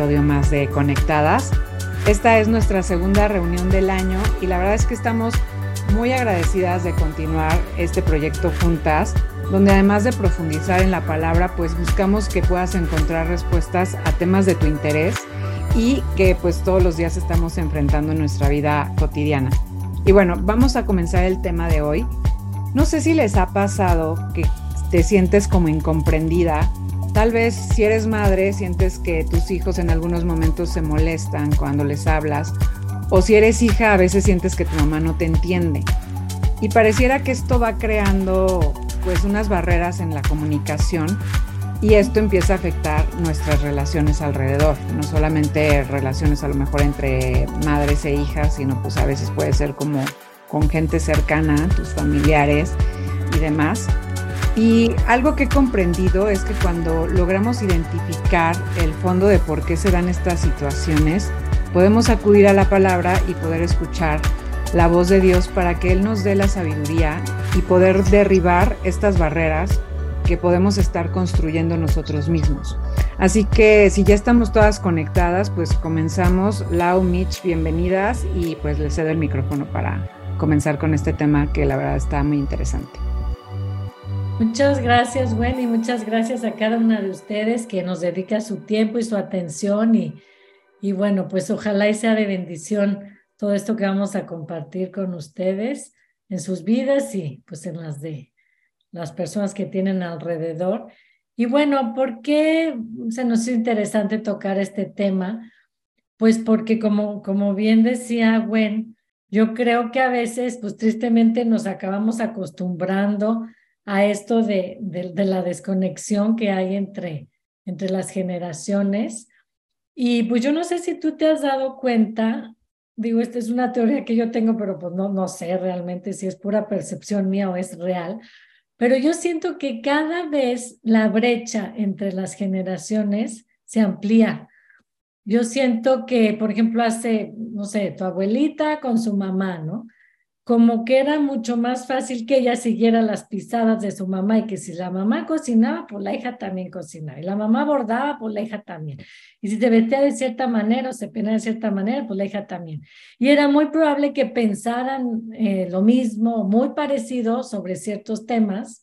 episodio más de Conectadas. Esta es nuestra segunda reunión del año y la verdad es que estamos muy agradecidas de continuar este proyecto juntas, donde además de profundizar en la palabra, pues buscamos que puedas encontrar respuestas a temas de tu interés y que pues todos los días estamos enfrentando en nuestra vida cotidiana. Y bueno, vamos a comenzar el tema de hoy. No sé si les ha pasado que te sientes como incomprendida. Tal vez si eres madre sientes que tus hijos en algunos momentos se molestan cuando les hablas o si eres hija a veces sientes que tu mamá no te entiende. Y pareciera que esto va creando pues unas barreras en la comunicación y esto empieza a afectar nuestras relaciones alrededor, no solamente relaciones a lo mejor entre madres e hijas, sino pues a veces puede ser como con gente cercana, tus familiares y demás. Y algo que he comprendido es que cuando logramos identificar el fondo de por qué se dan estas situaciones, podemos acudir a la palabra y poder escuchar la voz de Dios para que Él nos dé la sabiduría y poder derribar estas barreras que podemos estar construyendo nosotros mismos. Así que si ya estamos todas conectadas, pues comenzamos. Lau, Mitch, bienvenidas y pues les cedo el micrófono para comenzar con este tema que la verdad está muy interesante. Muchas gracias, Gwen, y muchas gracias a cada una de ustedes que nos dedica su tiempo y su atención. Y, y bueno, pues ojalá y sea de bendición todo esto que vamos a compartir con ustedes en sus vidas y pues en las de las personas que tienen alrededor. Y bueno, ¿por qué se nos es interesante tocar este tema? Pues porque como, como bien decía Gwen, yo creo que a veces, pues tristemente nos acabamos acostumbrando a esto de, de, la desconexión que hay entre, entre las generaciones. Y pues yo no sé si tú te has dado cuenta, digo, esta es una teoría que yo tengo, pero pues no, no sé realmente si es pura percepción mía o es real, pero yo siento que cada vez la brecha entre las generaciones se amplía. Yo siento que, por ejemplo, hace, no sé, tu abuelita con su mamá, ¿no? Como que era mucho más fácil que ella siguiera las pisadas de su mamá y que si la mamá cocinaba, pues la hija también cocinaba. Y la mamá bordaba, pues la hija también. Y si te vestía de cierta manera o se peinaba de cierta manera, pues la hija también. Y era muy probable que pensaran eh, lo mismo, muy parecido sobre ciertos temas.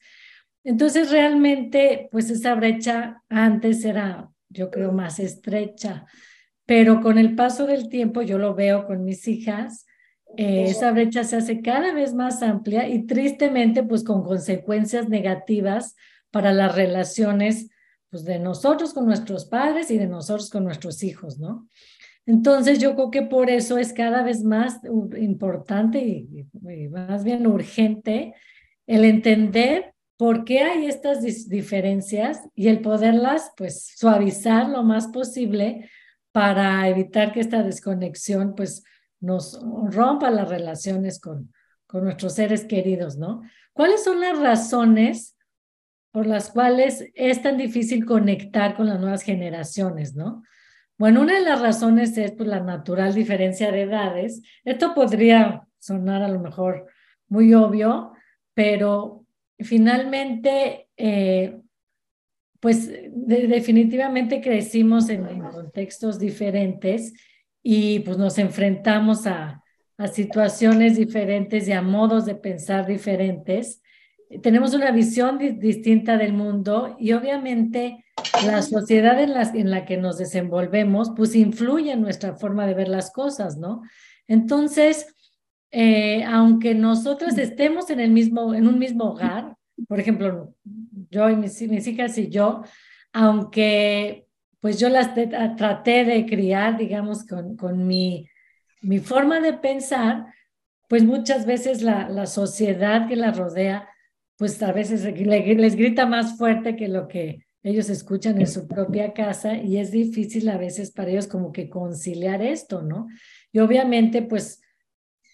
Entonces, realmente, pues esa brecha antes era, yo creo, más estrecha pero con el paso del tiempo, yo lo veo con mis hijas, eh, esa brecha se hace cada vez más amplia y tristemente, pues con consecuencias negativas para las relaciones pues, de nosotros con nuestros padres y de nosotros con nuestros hijos, ¿no? Entonces yo creo que por eso es cada vez más importante y, y más bien urgente el entender por qué hay estas diferencias y el poderlas pues suavizar lo más posible para evitar que esta desconexión pues nos rompa las relaciones con, con nuestros seres queridos, ¿no? ¿Cuáles son las razones por las cuales es tan difícil conectar con las nuevas generaciones, ¿no? Bueno, una de las razones es pues, la natural diferencia de edades. Esto podría sonar a lo mejor muy obvio, pero finalmente eh, pues definitivamente crecimos en, contextos diferentes y pues nos enfrentamos a, a situaciones diferentes y a modos de pensar diferentes. Tenemos una visión distinta del mundo y obviamente la sociedad en la, en la que nos desenvolvemos pues influye en nuestra forma de ver las cosas, ¿no? Entonces, eh, aunque nosotros estemos en el mismo, en un mismo hogar, por ejemplo, yo y mis, hijas y yo, aunque pues yo las traté de criar, digamos, con, con mi, mi forma de pensar, pues muchas veces la, la sociedad que las rodea, pues a veces les grita más fuerte que lo que ellos escuchan en su propia casa y es difícil a veces para ellos como que conciliar esto, ¿no? Y obviamente, pues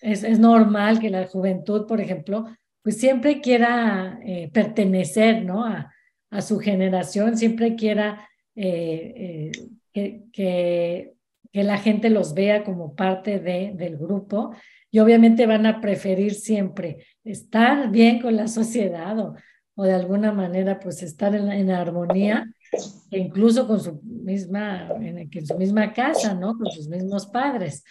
es, es normal que la juventud, por ejemplo, pues siempre quiera eh, pertenecer, ¿no? A, a, su generación, siempre quiera eh, eh, que, que, la gente los vea como parte de, del grupo y obviamente van a preferir siempre estar bien con la sociedad o, o de alguna manera pues estar en, en armonía, e incluso con su misma, en, su misma casa, ¿no? Con sus mismos padres.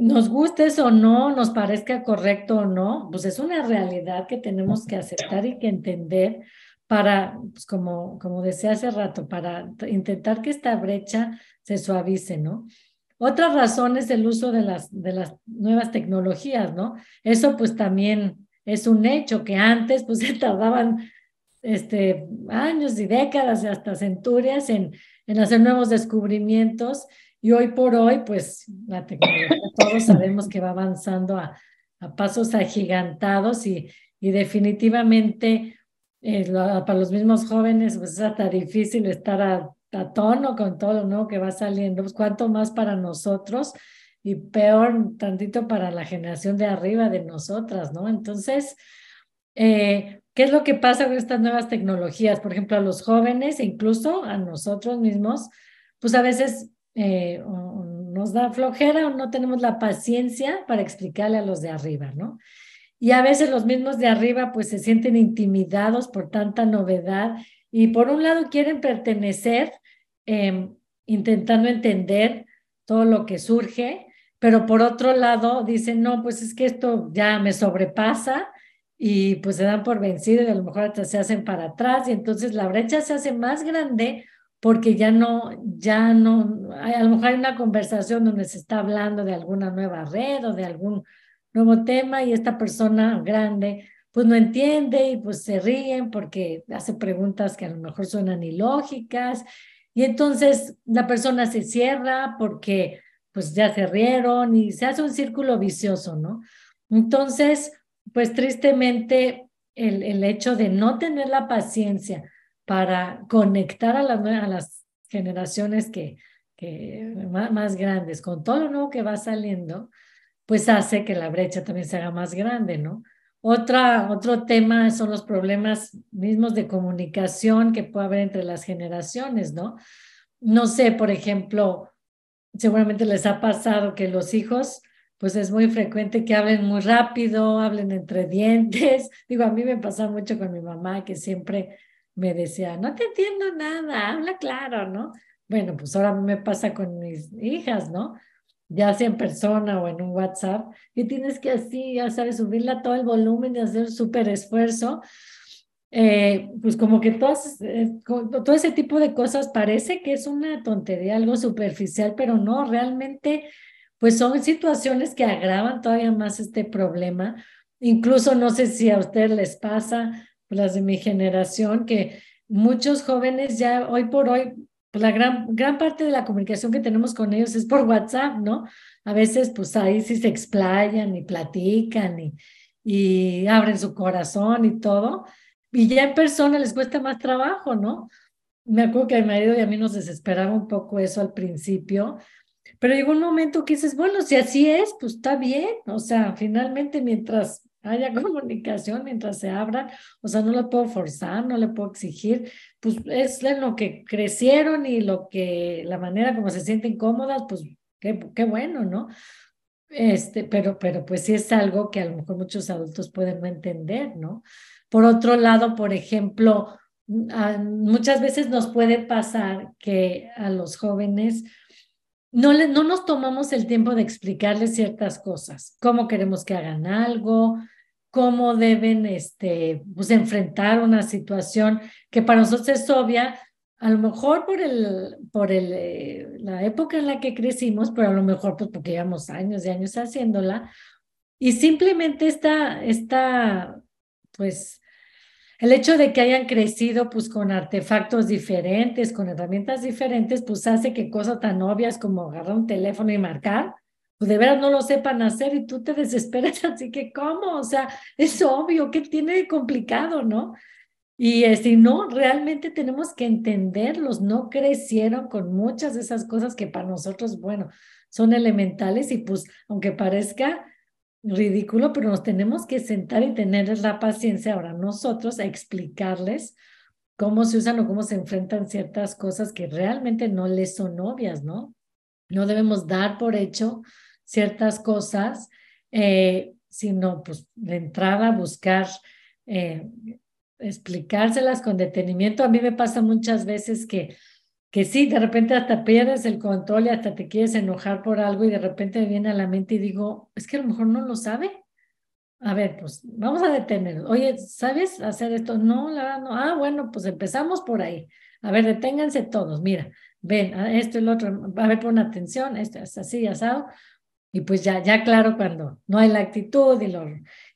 Nos gustes o no, nos parezca correcto o no, pues es una realidad que tenemos que aceptar y que entender para, pues como, como decía hace rato, para intentar que esta brecha se suavice, ¿no? Otra razón es el uso de las, de las nuevas tecnologías, ¿no? Eso pues también es un hecho que antes pues se tardaban este, años y décadas y hasta centurias en, en hacer nuevos descubrimientos y hoy por hoy pues la tecnología todos sabemos que va avanzando a, a pasos agigantados y, y definitivamente eh, para los mismos jóvenes pues es hasta difícil estar a, tono con todo lo que va saliendo, pues cuánto más para nosotros y peor tantito para la generación de arriba de nosotras, ¿no? Entonces, eh, ¿qué es lo que pasa con estas nuevas tecnologías? Por ejemplo, a los jóvenes e incluso a nosotros mismos, pues a veces eh, nos da flojera o no tenemos la paciencia para explicarle a los de arriba, ¿no? Y a veces los mismos de arriba pues se sienten intimidados por tanta novedad y por un lado quieren pertenecer Em, intentando entender todo lo que surge, pero por otro lado dicen, no, pues es que esto ya me sobrepasa y pues se dan por vencido y a lo mejor se hacen para atrás y entonces la brecha se hace más grande porque ya no, ya no, a lo mejor hay una conversación donde se está hablando de alguna nueva red o de algún nuevo tema y esta persona grande pues no entiende y pues se ríen porque hace preguntas que a lo mejor suenan ilógicas y entonces la persona se cierra porque pues ya se rieron y se hace un círculo vicioso, ¿no? Entonces, pues tristemente el, el hecho de no tener la paciencia para conectar a, a las generaciones que, que más, más, grandes con todo lo nuevo que va saliendo, pues hace que la brecha también se haga más grande, ¿no? Otra, otro tema son los problemas mismos de comunicación que puede haber entre las generaciones, ¿no? No sé, por ejemplo, seguramente les ha pasado que los hijos, pues es muy frecuente que hablen muy rápido, hablen entre dientes. Digo, a mí me pasa mucho con mi mamá que siempre me decía, no te entiendo nada, habla claro, ¿no? Bueno, pues ahora me pasa con mis hijas, ¿no? Ya sea en persona o en un WhatsApp, y tienes que así, ya sabes, subirle a todo el volumen y hacer súper esfuerzo. Eh, pues como que todas, eh, todo ese tipo de cosas parece que es una tontería, algo superficial, pero no, realmente, pues son situaciones que agravan todavía más este problema. Incluso no sé si a ustedes les pasa, las de mi generación, que muchos jóvenes ya hoy por hoy pues la gran, gran parte de la comunicación que tenemos con ellos es por WhatsApp, ¿no? A veces, pues ahí sí se explayan y platican y, y abren su corazón y todo. Y ya en persona les cuesta más trabajo, ¿no? Me acuerdo que a mi marido y a mí nos desesperaba un poco eso al principio, pero llegó un momento que dices, bueno, si así es, pues está bien. O sea, finalmente mientras haya comunicación mientras se abran, o sea, no lo puedo forzar, no le puedo exigir, pues es en lo que crecieron y lo que, la manera como se sienten cómodas, pues qué, qué bueno, ¿no? Este, pero, pero pues sí es algo que a lo mejor muchos adultos pueden no entender, ¿no? Por otro lado, por ejemplo, muchas veces nos puede pasar que a los jóvenes no, le, no nos tomamos el tiempo de explicarles ciertas cosas, cómo queremos que hagan algo, cómo deben este, pues, enfrentar una situación que para nosotros es obvia, a lo mejor por, el, por el, eh, la época en la que crecimos, pero a lo mejor pues porque llevamos años y años haciéndola, y simplemente esta, esta, pues, el hecho de que hayan crecido pues con artefactos diferentes, con herramientas diferentes, pues hace que cosas tan obvias como agarrar un teléfono y marcar, pues de veras no lo sepan hacer y tú te desesperas, así que ¿cómo? O sea, es obvio, ¿qué tiene de complicado, no? Y si no, realmente tenemos que entenderlos, no crecieron con muchas de esas cosas que para nosotros, bueno, son elementales y pues aunque parezca ridículo, pero nos tenemos que sentar y tener la paciencia ahora nosotros a explicarles cómo se usan o cómo se enfrentan ciertas cosas que realmente no les son obvias, ¿no? No debemos dar por hecho ciertas cosas, eh, sino pues de entrada buscar eh, explicárselas con detenimiento. A mí me pasa muchas veces que, que sí, de repente hasta pierdes el control y hasta te quieres enojar por algo y de repente me viene a la mente y digo, es que a lo mejor no lo sabe. A ver, pues vamos a detener. Oye, ¿sabes hacer esto? No, la verdad no. Ah, bueno, pues empezamos por ahí. A ver, deténganse todos. Mira, ven, esto y lo otro. A ver, pon atención, esto es así, asado. Y pues ya, ya claro, cuando no hay la actitud y, lo,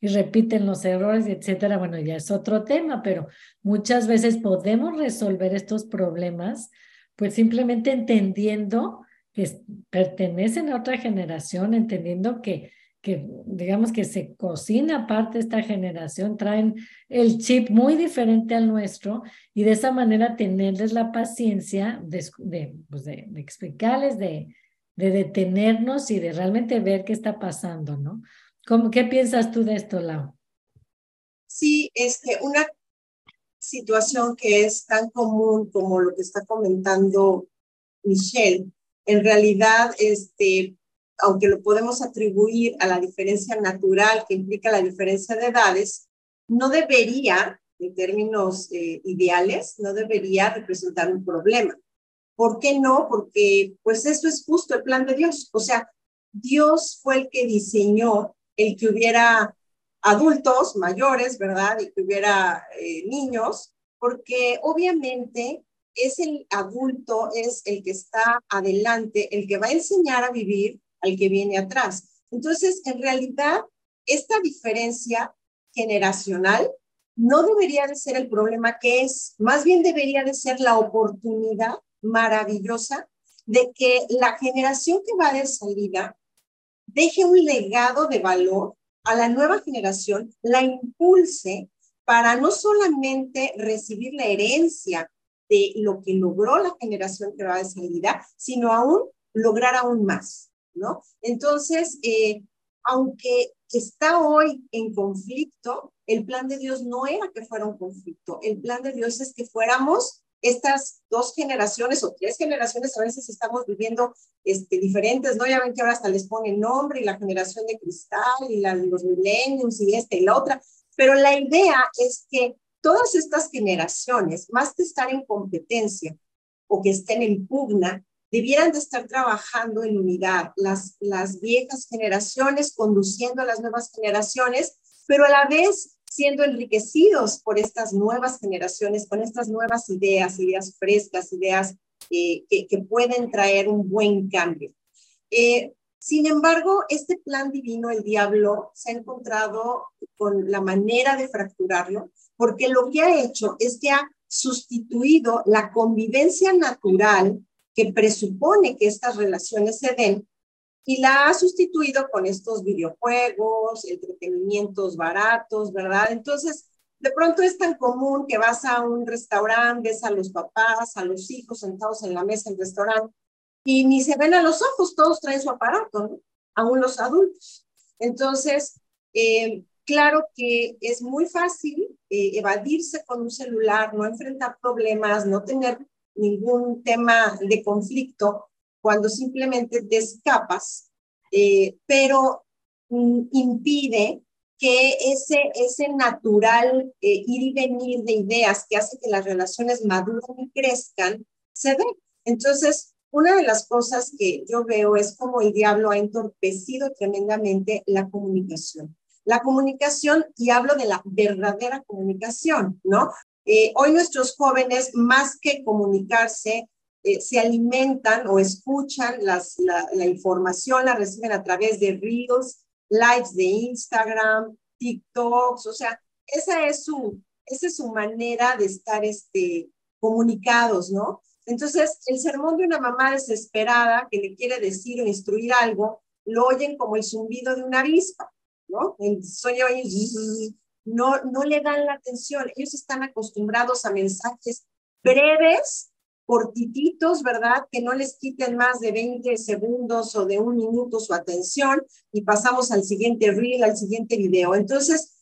y repiten los errores, etcétera, bueno, ya es otro tema, pero muchas veces podemos resolver estos problemas, pues simplemente entendiendo que pertenecen a otra generación, entendiendo que, que digamos que se cocina parte de esta generación, traen el chip muy diferente al nuestro y de esa manera tenerles la paciencia de, de, pues de, de explicarles, de detenernos y de realmente ver qué está pasando, ¿no? ¿Cómo, ¿Qué piensas tú de esto, Lau? Sí, este, una situación que es tan común como lo que está comentando Michelle, en realidad, este, aunque lo podemos atribuir a la diferencia natural que implica la diferencia de edades, no debería, en términos eh, ideales, no debería representar un problema. ¿Por qué no? Porque pues eso es justo el plan de Dios. O sea, Dios fue el que diseñó el que hubiera adultos mayores, ¿verdad? Y que hubiera eh, niños, porque obviamente es el adulto, es el que está adelante, el que va a enseñar a vivir al que viene atrás. Entonces, en realidad, esta diferencia generacional no debería de ser el problema que es, más bien debería de ser la oportunidad maravillosa de que la generación que va de salida deje un legado de valor a la nueva generación, la impulse para no solamente recibir la herencia de lo que logró la generación que va de salida, sino aún lograr aún más, ¿no? Entonces, eh, aunque está hoy en conflicto, el plan de Dios no era que fuera un conflicto, el plan de Dios es que fuéramos estas dos generaciones o tres generaciones a veces estamos viviendo este, diferentes, ¿no? Ya ven que ahora hasta les ponen nombre y la generación de cristal y la, los millennials y esta y la otra, pero la idea es que todas estas generaciones, más que estar en competencia o que estén en pugna, debieran de estar trabajando en unidad, las, las viejas generaciones conduciendo a las nuevas generaciones, pero a la vez siendo enriquecidos por estas nuevas generaciones, con estas nuevas ideas, ideas frescas, ideas eh, que, pueden traer un buen cambio. Eh, sin embargo, este plan divino, el diablo, se ha encontrado con la manera de fracturarlo, porque lo que ha hecho es que ha sustituido la convivencia natural que presupone que estas relaciones se den y la ha sustituido con estos videojuegos, entretenimientos baratos, ¿verdad? Entonces, de pronto es tan común que vas a un restaurante, ves a los papás, a los hijos sentados en la mesa del restaurante y ni se ven a los ojos, todos traen su aparato, ¿no? Aún los adultos. Entonces, eh, claro que es muy fácil eh, evadirse con un celular, no enfrentar problemas, no tener ningún tema de conflicto cuando simplemente te escapas, eh, pero mm, impide que ese, ese natural eh, ir y venir de ideas que hace que las relaciones maduren y crezcan, se ve. Entonces, una de las cosas que yo veo es como el diablo ha entorpecido tremendamente la comunicación. La comunicación, y hablo de la verdadera comunicación, ¿no? Eh, hoy nuestros jóvenes, más que comunicarse, eh, se alimentan o escuchan las, la, información, la reciben a través de Reels, lives de Instagram, TikToks, o sea, esa es su, esa es su manera de estar este, comunicados, ¿no? Entonces, el sermón de una mamá desesperada que le quiere decir o instruir algo, lo oyen como el zumbido de una avispa, ¿no? No, no le dan la atención. Ellos están acostumbrados a mensajes breves cortititos, ¿verdad? Que no les quiten más de 20 segundos o de un minuto su atención y pasamos al siguiente reel, al siguiente video. Entonces,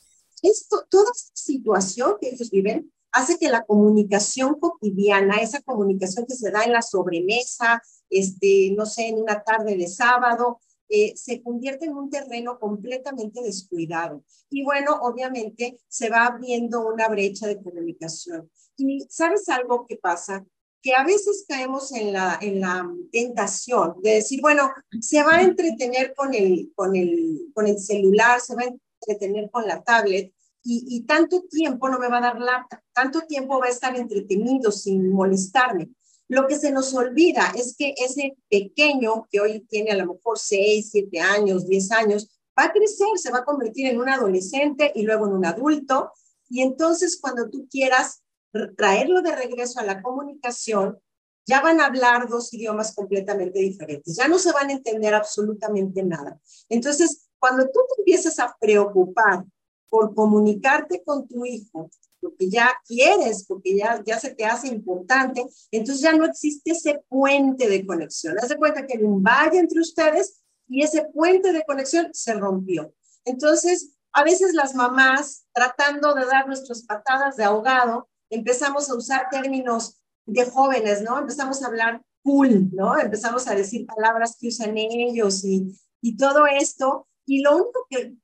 esto, toda esta situación que ellos viven hace que la comunicación cotidiana, esa comunicación que se da en la sobremesa, este, no sé, en una tarde de sábado, eh, se convierte en un terreno completamente descuidado. Y bueno, obviamente se va abriendo una brecha de comunicación. Y sabes algo que pasa? Que a veces caemos en la, en la tentación de decir, bueno, se va a entretener con el, con el, con el celular, se va a entretener con la tablet, y, y, tanto tiempo no me va a dar lata, tanto tiempo va a estar entretenido sin molestarme. Lo que se nos olvida es que ese pequeño que hoy tiene a lo mejor 6, 7 años, 10 años, va a crecer, se va a convertir en un adolescente y luego en un adulto. Y entonces cuando tú quieras traerlo de regreso a la comunicación, ya van a hablar dos idiomas completamente diferentes, ya no se van a entender absolutamente nada. Entonces, cuando tú te empiezas a preocupar por comunicarte con tu hijo, lo que ya quieres, porque ya, ya se te hace importante, entonces ya no existe ese puente de conexión. Haz de cuenta que hay un valle entre ustedes y ese puente de conexión se rompió. Entonces, a veces las mamás, tratando de dar nuestras patadas de ahogado, empezamos a usar términos de jóvenes, ¿no? Empezamos a hablar cool, ¿no? Empezamos a decir palabras que usan ellos y, y todo esto. Y lo único que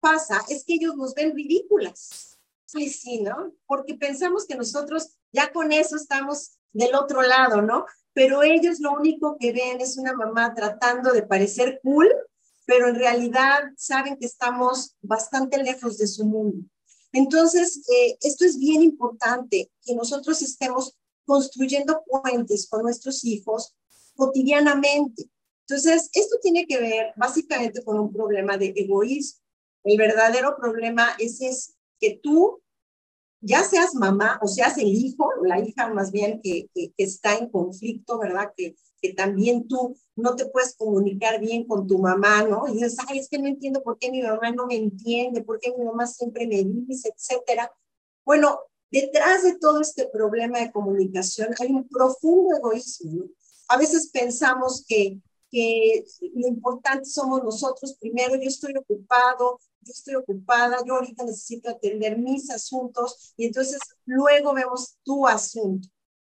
pasa es que ellos nos ven ridículas. Sí, sí, ¿no? Porque pensamos que nosotros ya con eso estamos del otro lado, ¿no? Pero ellos lo único que ven es una mamá tratando de parecer cool, pero en realidad saben que estamos bastante lejos de su mundo. Entonces, eh, esto es bien importante, que nosotros estemos construyendo puentes con nuestros hijos cotidianamente. Entonces, esto tiene que ver básicamente con un problema de egoísmo. El verdadero problema es, es que tú, ya seas mamá o seas el hijo, la hija más bien que, está en conflicto, ¿verdad? Que, que también tú no te puedes comunicar bien con tu mamá, ¿no? Y dices, ay, es que no entiendo por qué mi mamá no me entiende, por qué mi mamá siempre me dice, etcétera. Bueno, detrás de todo este problema de comunicación hay un profundo egoísmo. A veces pensamos que, que lo importante somos nosotros primero, yo estoy ocupado, yo estoy ocupada, yo ahorita necesito atender mis asuntos y entonces luego vemos tu asunto.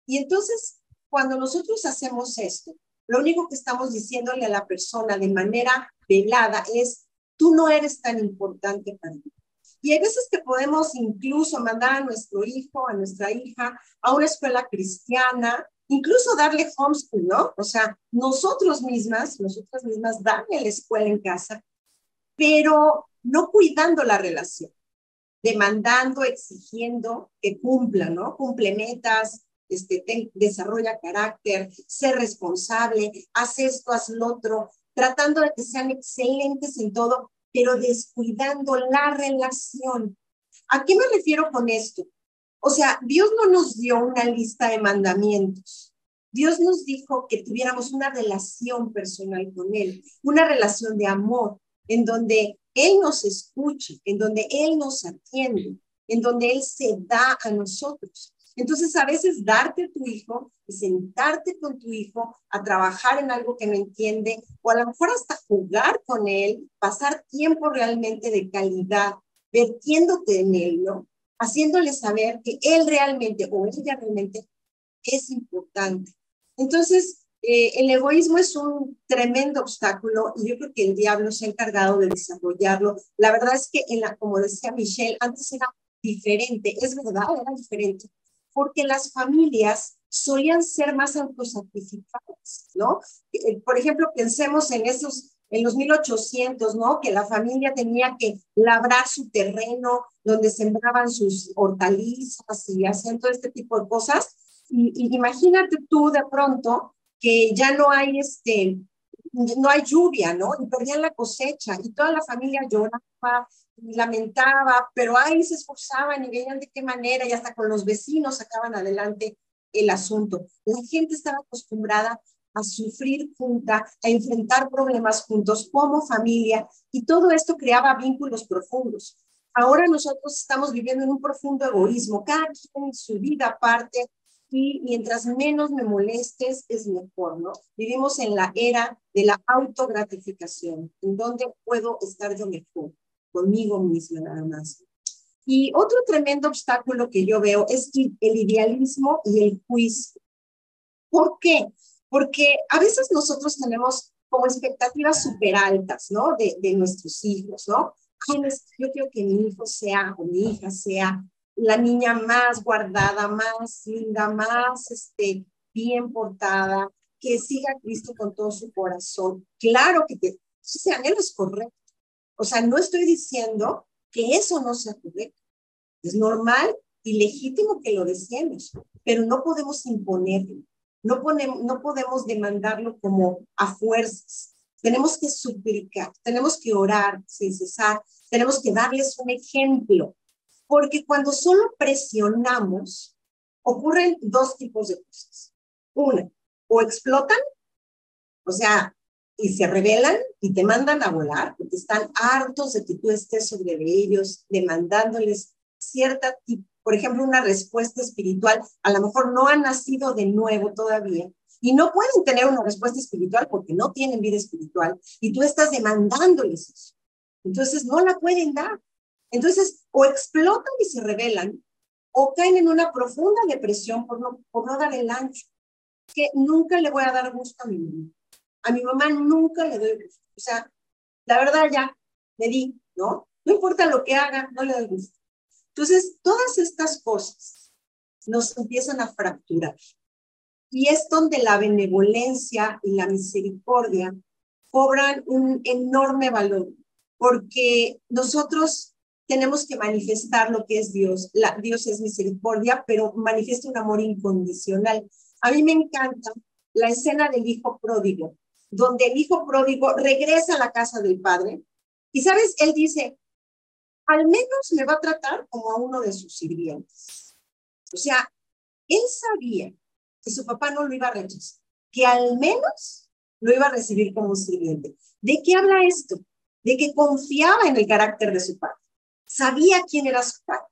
Y entonces, cuando nosotros hacemos esto, lo único que estamos diciéndole a la persona de manera velada es, tú no eres tan importante para mí. Y hay veces que podemos incluso mandar a nuestro hijo, a nuestra hija, a una escuela cristiana, incluso darle homeschool, ¿no? O sea, nosotros mismas, nosotras mismas, darle la escuela en casa, pero no cuidando la relación, demandando, exigiendo que cumpla, ¿no? Cumple metas, este, desarrolla carácter, ser responsable, haz esto, haz lo otro, tratando de que sean excelentes en todo, pero descuidando la relación. ¿A qué me refiero con esto? O sea, Dios no nos dio una lista de mandamientos. Dios nos dijo que tuviéramos una relación personal con Él, una relación de amor, en donde Él nos escucha, en donde Él nos atiende, en donde Él se da a nosotros. Entonces, a veces darte a tu hijo y sentarte con tu hijo a trabajar en algo que no entiende, o a lo mejor hasta jugar con él, pasar tiempo realmente de calidad, vertiéndote en él, ¿no? Haciéndole saber que él realmente o ella realmente es importante. Entonces, eh, el egoísmo es un tremendo obstáculo y yo creo que el diablo se ha encargado de desarrollarlo. La verdad es que, en la, como decía Michelle, antes era diferente, es verdad, era diferente, porque las familias solían ser más autosacrificadas, ¿no? Eh, por ejemplo, pensemos en esos, en los 1800, ¿no? Que la familia tenía que labrar su terreno donde sembraban sus hortalizas y hacían todo este tipo de cosas. Y, imagínate tú de pronto que ya no hay este, no hay lluvia, ¿no? Y perdían la cosecha y toda la familia lloraba y lamentaba, pero ahí se esforzaban y veían de qué manera y hasta con los vecinos sacaban adelante el asunto. La gente estaba acostumbrada a sufrir junta, a enfrentar problemas juntos como familia y todo esto creaba vínculos profundos. Ahora nosotros estamos viviendo en un profundo egoísmo, cada quien en su vida aparte, y mientras menos me molestes es mejor, ¿no? Vivimos en la era de la autogratificación, en donde puedo estar yo mejor, conmigo misma nada más. Y otro tremendo obstáculo que yo veo es el idealismo y el juicio. ¿Por qué? Porque a veces nosotros tenemos como expectativas súper altas, ¿no? De, de nuestros hijos, ¿no? yo quiero que mi hijo sea o mi hija sea la niña más guardada, más linda, más este, bien portada, que siga a Cristo con todo su corazón. Claro que te, ese anhelo es correcto. O sea, no estoy diciendo que eso no sea correcto. Es normal y legítimo que lo deseemos, pero no podemos imponerlo. No, no podemos demandarlo como a fuerzas. Tenemos que suplicar, tenemos que orar sin cesar, tenemos que darles un ejemplo, porque cuando solo presionamos, ocurren dos tipos de cosas. Una, o explotan, o sea, y se rebelan y te mandan a volar, porque están hartos de que tú estés sobre ellos, demandándoles cierta, por ejemplo, una respuesta espiritual, a lo mejor no han nacido de nuevo todavía, y no pueden tener una respuesta espiritual porque no tienen vida espiritual, y tú estás demandándoles eso. Entonces, no la pueden dar. Entonces, o explotan y se rebelan, o caen en una profunda depresión por no, por no dar el ancho. Que nunca le voy a dar gusto a mi mamá. A mi mamá nunca le doy gusto. O sea, la verdad ya, me di, ¿no? No importa lo que haga, no le doy gusto. Entonces, todas estas cosas nos empiezan a fracturar. Y es donde la benevolencia y la misericordia cobran un enorme valor, porque nosotros tenemos que manifestar lo que es Dios. Dios es misericordia, pero manifiesta un amor incondicional. A mí me encanta la escena del hijo pródigo, donde el hijo pródigo regresa a la casa del padre y, ¿sabes? Él dice, al menos me va a tratar como a uno de sus sirvientes. O sea, él sabía que su papá no lo iba a rechazar, que al menos lo iba a recibir como un sirviente. ¿De qué habla esto? De que confiaba en el carácter de su padre, sabía quién era su padre.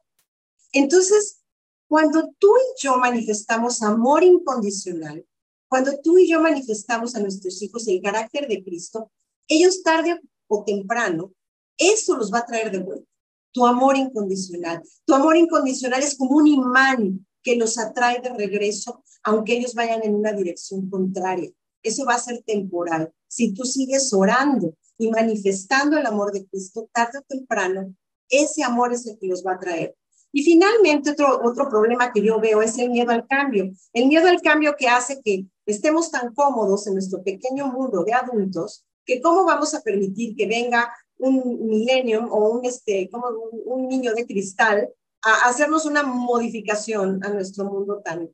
Entonces, cuando tú y yo manifestamos amor incondicional, cuando tú y yo manifestamos a nuestros hijos el carácter de Cristo, ellos tarde o temprano, eso los va a traer de vuelta. Tu amor incondicional. Tu amor incondicional es como un imán que los atrae de regreso, aunque ellos vayan en una dirección contraria. Eso va a ser temporal. Si tú sigues orando y manifestando el amor de Cristo, tarde o temprano, ese amor es el que los va a traer. Y finalmente, otro, otro problema que yo veo es el miedo al cambio. El miedo al cambio que hace que estemos tan cómodos en nuestro pequeño mundo de adultos que cómo vamos a permitir que venga un millennium o un, este, como un, niño de cristal a hacernos una modificación a nuestro mundo tan,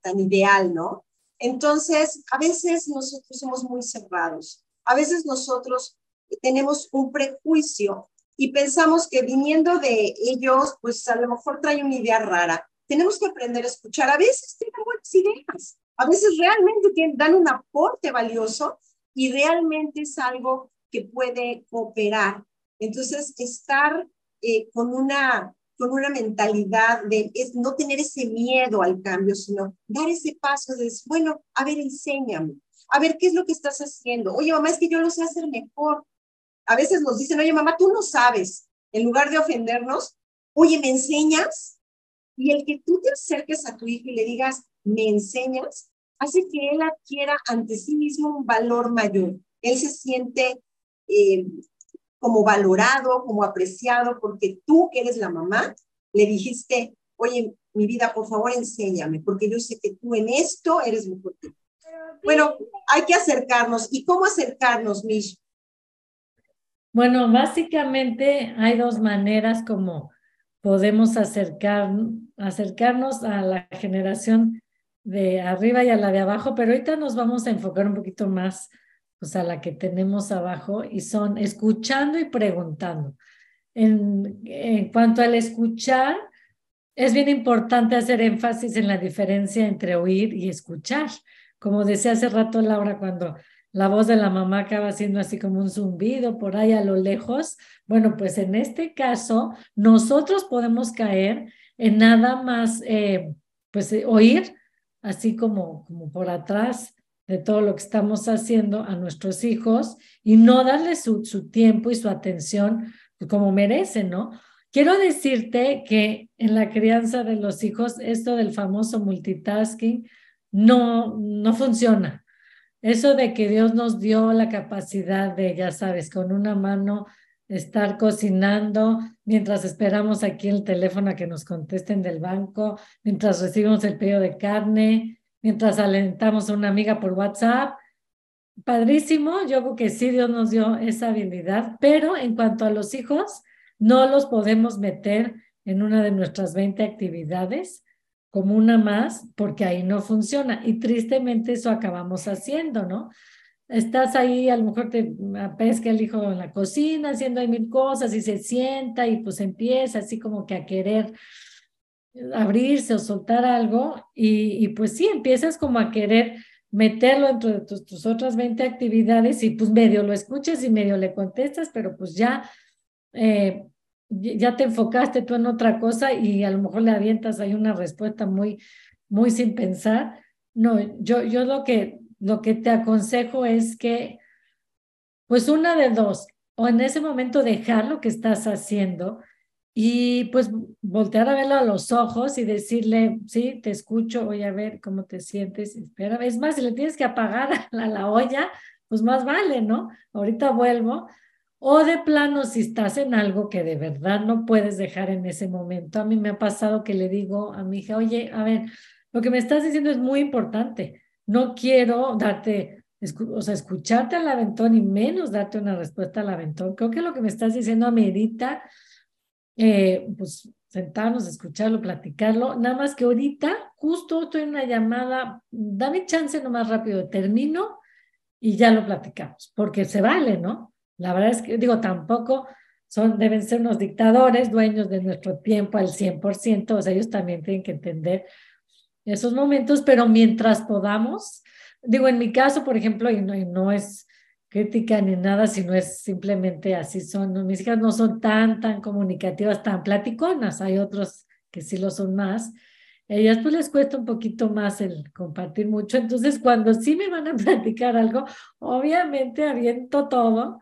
tan, ideal, ¿no? Entonces, a veces nosotros somos muy cerrados, a veces nosotros tenemos un prejuicio y pensamos que viniendo de ellos, pues a lo mejor trae una idea rara. Tenemos que aprender a escuchar. A veces tienen buenas ideas, a veces realmente dan un aporte valioso y realmente es algo que puede cooperar. Entonces, estar eh, con, una, con una mentalidad de es no tener ese miedo al cambio, sino dar ese paso de, bueno, a ver, enséñame, a ver qué es lo que estás haciendo. Oye, mamá, es que yo lo sé hacer mejor. A veces nos dicen, oye, mamá, tú no sabes. En lugar de ofendernos, oye, ¿me enseñas? Y el que tú te acerques a tu hijo y le digas, ¿me enseñas? hace que él adquiera ante sí mismo un valor mayor. Él se siente eh, como valorado, como apreciado, porque tú que eres la mamá, le dijiste, oye, mi vida, por favor, enséñame, porque yo sé que tú en esto eres mejor que Bueno, hay que acercarnos. ¿Y cómo acercarnos, Mish? Bueno, básicamente hay dos maneras como podemos acercar, acercarnos a la generación de arriba y a la de abajo, pero ahorita nos vamos a enfocar un poquito más pues, a la que tenemos abajo y son escuchando y preguntando. En, en cuanto al escuchar, es bien importante hacer énfasis en la diferencia entre oír y escuchar. Como decía hace rato Laura, cuando la voz de la mamá acaba siendo así como un zumbido por ahí a lo lejos, bueno, pues en este caso nosotros podemos caer en nada más, eh, pues eh, oír así como, como por atrás de todo lo que estamos haciendo a nuestros hijos y no darles su, su tiempo y su atención como merecen, ¿no? Quiero decirte que en la crianza de los hijos esto del famoso multitasking no, no funciona. Eso de que Dios nos dio la capacidad de, ya sabes, con una mano estar cocinando mientras esperamos aquí el teléfono a que nos contesten del banco, mientras recibimos el pedido de carne, mientras alentamos a una amiga por WhatsApp. Padrísimo, yo creo que sí, Dios nos dio esa habilidad, pero en cuanto a los hijos, no los podemos meter en una de nuestras 20 actividades como una más, porque ahí no funciona. Y tristemente eso acabamos haciendo, ¿no? Estás ahí, a lo mejor te pesca el hijo en la cocina haciendo ahí mil cosas y se sienta y pues empieza así como que a querer abrirse o soltar algo y, y pues sí, empiezas como a querer meterlo dentro de tus, tus, otras 20 actividades y pues medio lo escuchas y medio le contestas, pero pues ya eh, ya te enfocaste tú en otra cosa y a lo mejor le avientas ahí una respuesta muy, muy sin pensar. No, yo, yo lo que, lo que te aconsejo es que, pues una de dos, o en ese momento dejar lo que estás haciendo y pues voltear a verlo a los ojos y decirle, sí, te escucho, voy a ver cómo te sientes, espera, es más, si le tienes que apagar a la olla, pues más vale, ¿no? Ahorita vuelvo, o de plano, si estás en algo que de verdad no puedes dejar en ese momento. A mí me ha pasado que le digo a mi hija, oye, a ver, lo que me estás diciendo es muy importante. No quiero darte, o sea, escucharte al aventón y menos darte una respuesta al aventón. Creo que lo que me estás diciendo amerita, eh, pues sentarnos, escucharlo, platicarlo. Nada más que ahorita, justo estoy en una llamada, dame chance nomás rápido, termino y ya lo platicamos, porque se vale, ¿no? La verdad es que, digo, tampoco son, deben ser unos dictadores, dueños de nuestro tiempo al 100%, o sea, ellos también tienen que entender esos momentos, pero mientras podamos, digo, en mi caso, por ejemplo, y no, y no es crítica ni nada, sino es simplemente así son, mis hijas no son tan, tan comunicativas, tan platiconas, hay otros que sí lo son más, ellas pues les cuesta un poquito más el compartir mucho, entonces cuando sí me van a platicar algo, obviamente aviento todo,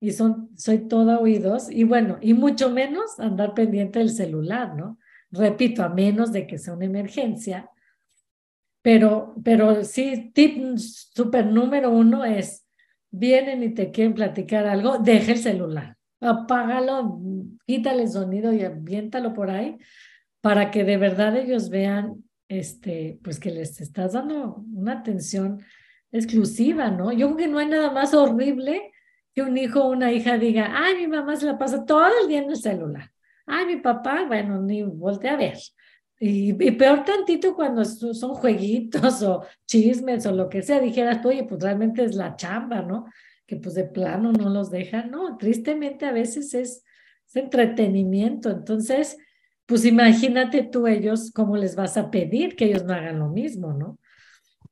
y son, soy toda oídos y bueno, y mucho menos andar pendiente del celular, ¿no? Repito, a menos de que sea una emergencia, pero, pero sí, tip súper número uno es, vienen y te quieren platicar algo, deja el celular, apágalo, quítale el sonido y aviéntalo por ahí para que de verdad ellos vean, este, pues que les estás dando una atención exclusiva, ¿no? Yo creo que no hay nada más horrible que un hijo o una hija diga, ay, mi mamá se la pasa todo el día en el celular. Ay, mi papá, bueno, ni voltea a ver. Y, peor tantito cuando son jueguitos o chismes o lo que sea, dijeras, oye, pues realmente es la chamba, ¿no? Que pues de plano no los dejan. No, tristemente a veces es, es entretenimiento. Entonces, pues imagínate tú ellos cómo les vas a pedir que ellos no hagan lo mismo, ¿no?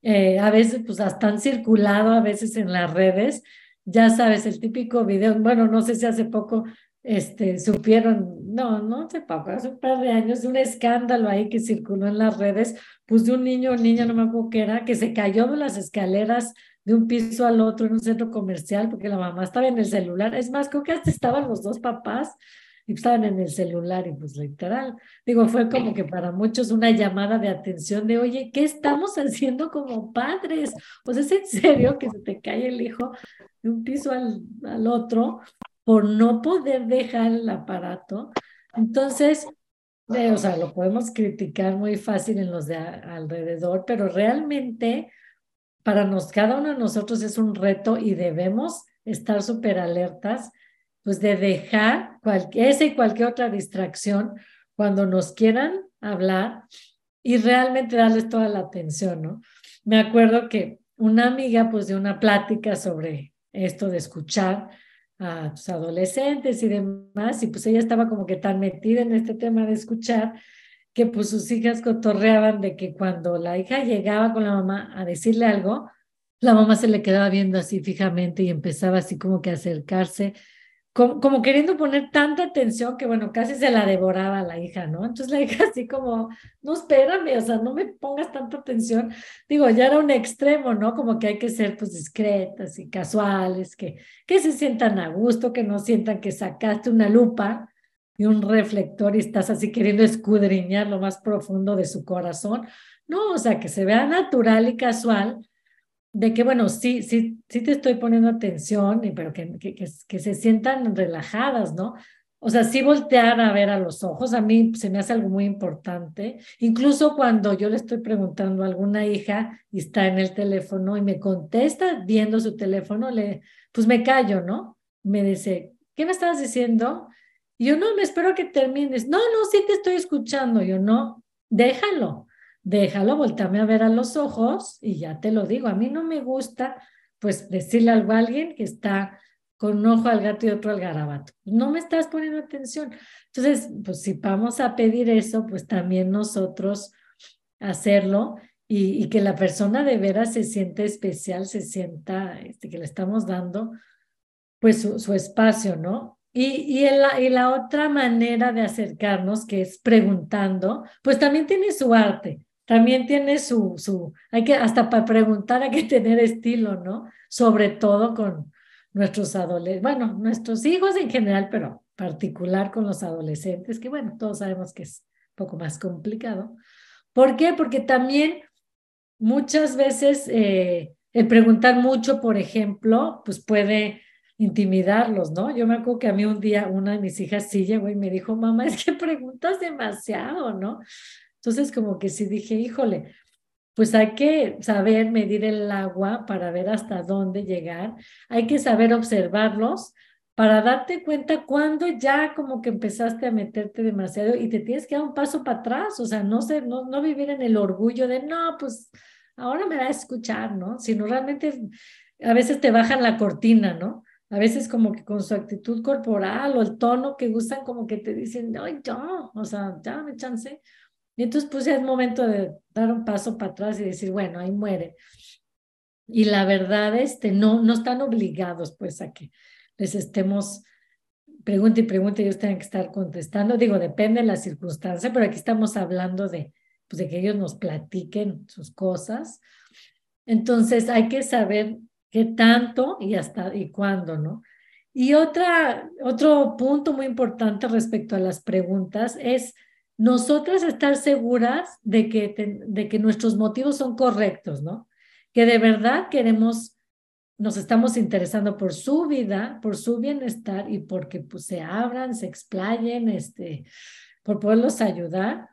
Eh, a veces, pues hasta han circulado a veces en las redes ya sabes, el típico video, bueno, no sé si hace poco este, supieron, no, no hace poco, hace un par de años, un escándalo ahí que circuló en las redes, pues de un niño o niña, no me acuerdo qué era, que se cayó de las escaleras de un piso al otro en un centro comercial porque la mamá estaba en el celular. Es más, creo que hasta estaban los dos papás estaban en el celular y pues literal, digo, fue como que para muchos una llamada de atención de, oye, ¿qué estamos haciendo como padres? Sea, es en serio que se te cae el hijo de un piso al, al otro por no poder dejar el aparato. Entonces, o sea, lo podemos criticar muy fácil en los de alrededor, pero realmente para nos, cada uno de nosotros es un reto y debemos estar súper alertas, pues de dejar esa y cualquier otra distracción cuando nos quieran hablar y realmente darles toda la atención, ¿no? Me acuerdo que una amiga, pues, de una plática sobre esto de escuchar a tus adolescentes y demás, y pues ella estaba como que tan metida en este tema de escuchar que pues sus hijas cotorreaban de que cuando la hija llegaba con la mamá a decirle algo, la mamá se le quedaba viendo así fijamente y empezaba así como que a acercarse como, queriendo poner tanta atención que, bueno, casi se la devoraba la hija, ¿no? Entonces la hija así como, no, espérame, o sea, no me pongas tanta atención. Digo, ya era un extremo, ¿no? Como que hay que ser, pues, discretas y casuales, que, que se sientan a gusto, que no sientan que sacaste una lupa y un reflector y estás así queriendo escudriñar lo más profundo de su corazón. No, o sea, que se vea natural y casual de que, bueno, sí, sí, sí te estoy poniendo atención, pero que, que, que, se sientan relajadas, ¿no? O sea, sí voltear a ver a los ojos, a mí se me hace algo muy importante. Incluso cuando yo le estoy preguntando a alguna hija y está en el teléfono y me contesta viendo su teléfono, le, pues me callo, ¿no? Me dice, ¿qué me estás diciendo? Y yo no, me espero que termines. No, no, sí te estoy escuchando. Yo no, déjalo, déjalo, volteame a ver a los ojos y ya te lo digo. A mí no me gusta, pues, decirle algo a alguien que está con un ojo al gato y otro al garabato. No me estás poniendo atención. Entonces, pues si vamos a pedir eso, pues también nosotros hacerlo y, que la persona de veras se siente especial, se sienta este, que le estamos dando pues su, espacio, ¿no? Y, y, la, y la otra manera de acercarnos, que es preguntando, pues también tiene su arte, también tiene su, su, hay que, hasta para preguntar hay que tener estilo, ¿no? Sobre todo con, nuestros adolescentes, bueno, nuestros hijos en general, pero particular con los adolescentes, que bueno, todos sabemos que es un poco más complicado. ¿Por qué? Porque también muchas veces eh, el preguntar mucho, por ejemplo, pues puede intimidarlos, ¿no? Yo me acuerdo que a mí un día una de mis hijas sí llegó y me dijo, mamá, es que preguntas demasiado, ¿no? Entonces como que sí dije, híjole, pues hay que saber medir el agua para ver hasta dónde llegar, hay que saber observarlos para darte cuenta cuando ya como que empezaste a meterte demasiado y te tienes que dar un paso para atrás, o sea, no, sé, no, no vivir en el orgullo de, no, pues ahora me va a escuchar, ¿no? Sino realmente a veces te bajan la cortina, ¿no? A veces como que con su actitud corporal o el tono que usan como que te dicen, ay, ya, o sea, ya me chance. Y entonces pues ya es momento de dar un paso para atrás y decir, bueno, ahí muere. Y la verdad, este, no, no están obligados pues a que les estemos pregunta y pregunta y ellos tengan que estar contestando. Digo, depende de la circunstancia, pero aquí estamos hablando de, pues, de que ellos nos platiquen sus cosas. Entonces hay que saber qué tanto y hasta y cuándo, ¿no? Y otra, otro punto muy importante respecto a las preguntas es nosotras estar seguras de que, de que nuestros motivos son correctos, ¿no? Que de verdad queremos, nos estamos interesando por su vida, por su bienestar y porque pues, se abran, se explayen, este, por poderlos ayudar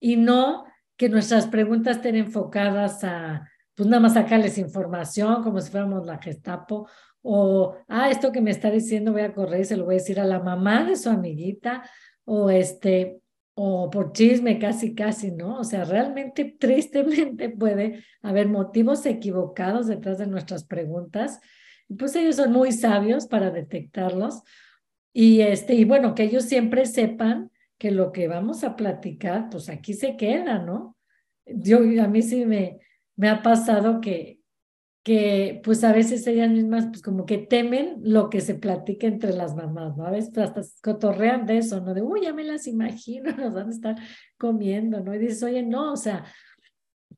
y no que nuestras preguntas estén enfocadas a, pues nada más sacarles información como si fuéramos la Gestapo o, ah, esto que me está diciendo voy a correr y se lo voy a decir a la mamá de su amiguita o este, o por chisme casi, casi, ¿no? O sea, realmente tristemente puede haber motivos equivocados detrás de nuestras preguntas. Pues ellos son muy sabios para detectarlos. Y, este, y bueno, que ellos siempre sepan que lo que vamos a platicar, pues aquí se queda, ¿no? Yo, a mí sí me, me ha pasado que, que pues a veces ellas mismas pues como que temen lo que se platica entre las mamás, ¿no? A veces hasta cotorrean de eso, ¿no? De, uy, ya me las imagino, nos van a estar comiendo, ¿no? Y dices, oye, no, o sea,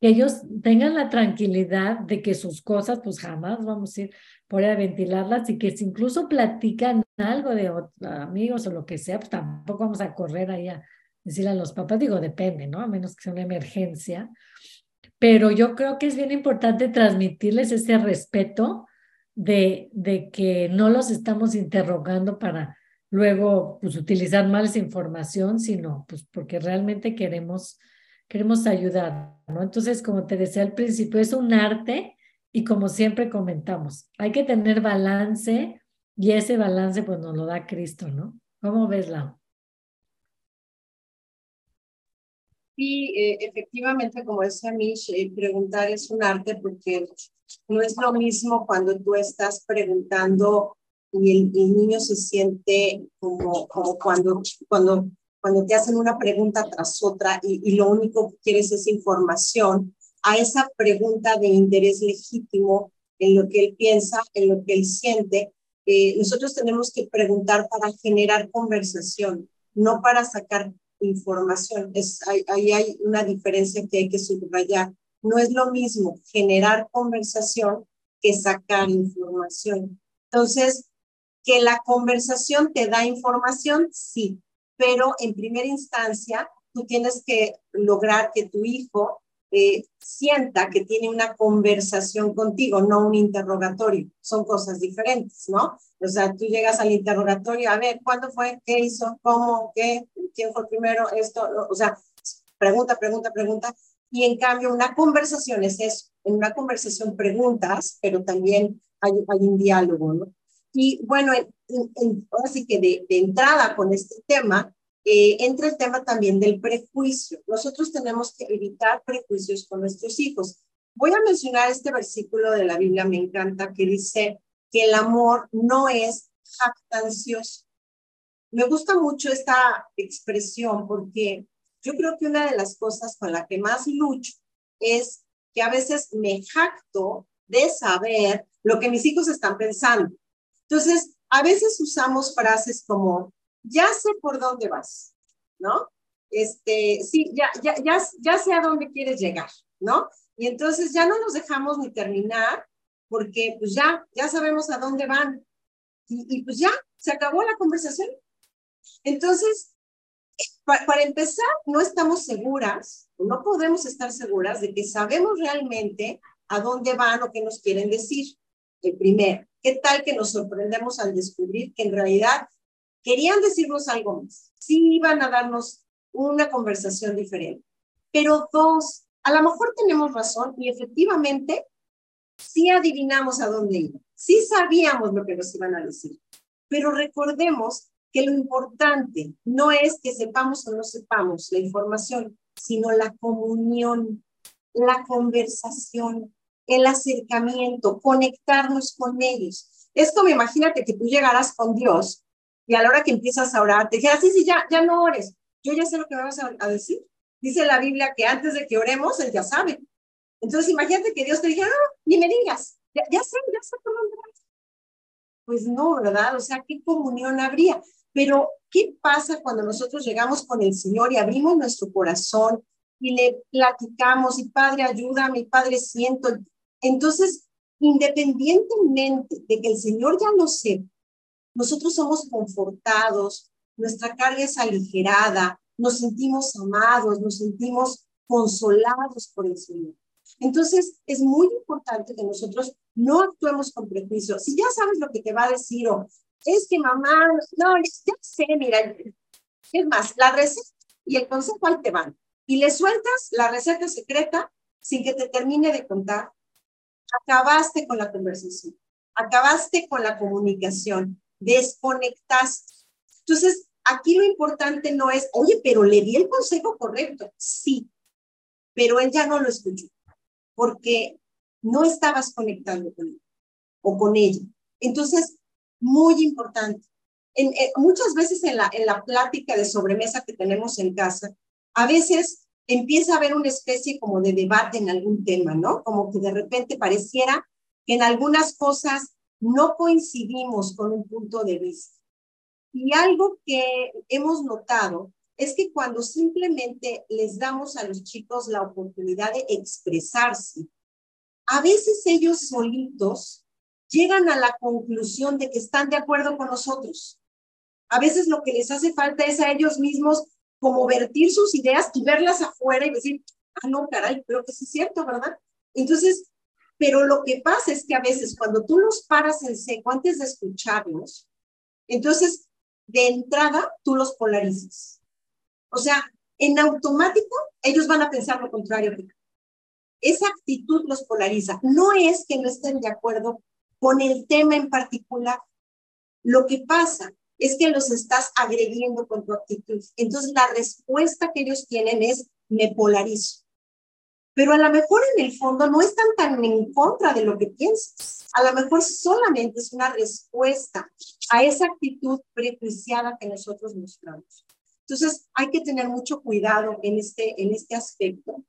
que ellos tengan la tranquilidad de que sus cosas pues jamás vamos a ir por a ventilarlas y que si incluso platican algo de amigos o lo que sea, pues tampoco vamos a correr ahí a decirle a los papás, digo, depende, ¿no? A menos que sea una emergencia pero yo creo que es bien importante transmitirles ese respeto de, de que no los estamos interrogando para luego pues, utilizar mal esa información, sino pues porque realmente queremos, queremos ayudar, ¿no? Entonces, como te decía al principio, es un arte y como siempre comentamos, hay que tener balance y ese balance pues nos lo da Cristo, ¿no? ¿Cómo ves, Lau? Sí, eh, efectivamente, como decía Mish, eh, preguntar es un arte porque no es lo mismo cuando tú estás preguntando y el, niño se siente como, como cuando, cuando, cuando te hacen una pregunta tras otra y, lo único que quieres es información a esa pregunta de interés legítimo en lo que él piensa, en lo que él siente. Eh, nosotros tenemos que preguntar para generar conversación, no para sacar información. Es, ahí hay una diferencia que hay que subrayar. No es lo mismo generar conversación que sacar información. Entonces, que la conversación te da información, sí, pero en primera instancia tú tienes que lograr que tu hijo eh, sienta que tiene una conversación contigo, no un interrogatorio. Son cosas diferentes, ¿no? O sea, tú llegas al interrogatorio, a ver, ¿cuándo fue? ¿Qué hizo? ¿Cómo? ¿Qué? ¿Quién fue primero? Esto, o sea, pregunta, pregunta, pregunta. Y en cambio, una conversación es eso. En una conversación preguntas, pero también hay, hay un diálogo, ¿no? Y bueno, así que de, de entrada con este tema, eh, entra el tema también del prejuicio. Nosotros tenemos que evitar prejuicios con nuestros hijos. Voy a mencionar este versículo de la Biblia, me encanta, que dice que el amor no es jactancioso. Me gusta mucho esta expresión porque yo creo que una de las cosas con la que más lucho es que a veces me jacto de saber lo que mis hijos están pensando. Entonces, a veces usamos frases como, ya sé por dónde vas, ¿no? Este, sí, ya, ya, ya, ya sé a dónde quieres llegar, ¿no? Y entonces ya no nos dejamos ni terminar porque pues ya, ya sabemos a dónde van. Y, y pues ya, se acabó la conversación. Entonces, para empezar, no estamos seguras, no podemos estar seguras de que sabemos realmente a dónde van o qué nos quieren decir. El primero, ¿qué tal que nos sorprendemos al descubrir que en realidad querían decirnos algo más, sí iban a darnos una conversación diferente. Pero dos, a lo mejor tenemos razón y efectivamente sí adivinamos a dónde iban, sí sabíamos lo que nos iban a decir, pero recordemos que lo importante no es que sepamos o no sepamos la información, sino la comunión, la conversación, el acercamiento, conectarnos con ellos. Esto me imagínate que tú llegarás con Dios y a la hora que empiezas a orar, te dijeras, sí, sí, ya, ya no ores. Yo ya sé lo que me vas a, decir. Dice la Biblia que antes de que oremos, Él ya sabe. Entonces imagínate que Dios te dijera, no, ni me digas, ya, ya sé, ya sé cómo Pues no, ¿verdad? O sea, ¿qué comunión habría? Pero, ¿qué pasa cuando nosotros llegamos con el Señor y abrimos nuestro corazón y le platicamos, y Padre, ayúdame, Padre, siento? Entonces, independientemente de que el Señor ya lo sepa, nosotros somos confortados, nuestra carga es aligerada, nos sentimos amados, nos sentimos consolados por el Señor. Entonces, es muy importante que nosotros no actuemos con prejuicio. Si ya sabes lo que te va a decir o es que mamá, no, ya sé, mira, es más, la receta y el consejo ahí te van. Y le sueltas la receta secreta sin que te termine de contar. Acabaste con la conversación, acabaste con la comunicación, desconectaste. Entonces, aquí lo importante no es, oye, pero le di el consejo correcto. Sí, pero él ya no lo escuchó porque no estabas conectando con él o con ella. Entonces, muy importante. Eh, muchas veces en la, en la plática de sobremesa que tenemos en casa, a veces empieza a haber una especie como de debate en algún tema, ¿no? Como que de repente pareciera que en algunas cosas no coincidimos con un punto de vista. Y algo que hemos notado es que cuando simplemente les damos a los chicos la oportunidad de expresarse, a veces ellos solitos llegan a la conclusión de que están de acuerdo con nosotros. A veces lo que les hace falta es a ellos mismos como vertir sus ideas y verlas afuera y decir, ah, no, caray, creo que sí es cierto, ¿verdad? Entonces, pero lo que pasa es que a veces cuando tú los paras en seco antes de escucharlos, entonces de entrada tú los polarizas. O sea, en automático ellos van a pensar lo contrario. Esa actitud los polariza. No es que no estén de acuerdo con el tema en particular. Lo que pasa es que los estás agrediendo con tu actitud. Entonces la respuesta que ellos tienen es me polarizo pero a lo mejor en el fondo no están tan en contra de lo que piensas. A lo mejor solamente es una respuesta a esa actitud prejuiciada que nosotros mostramos. Entonces, hay que tener mucho cuidado en este, en este aspecto.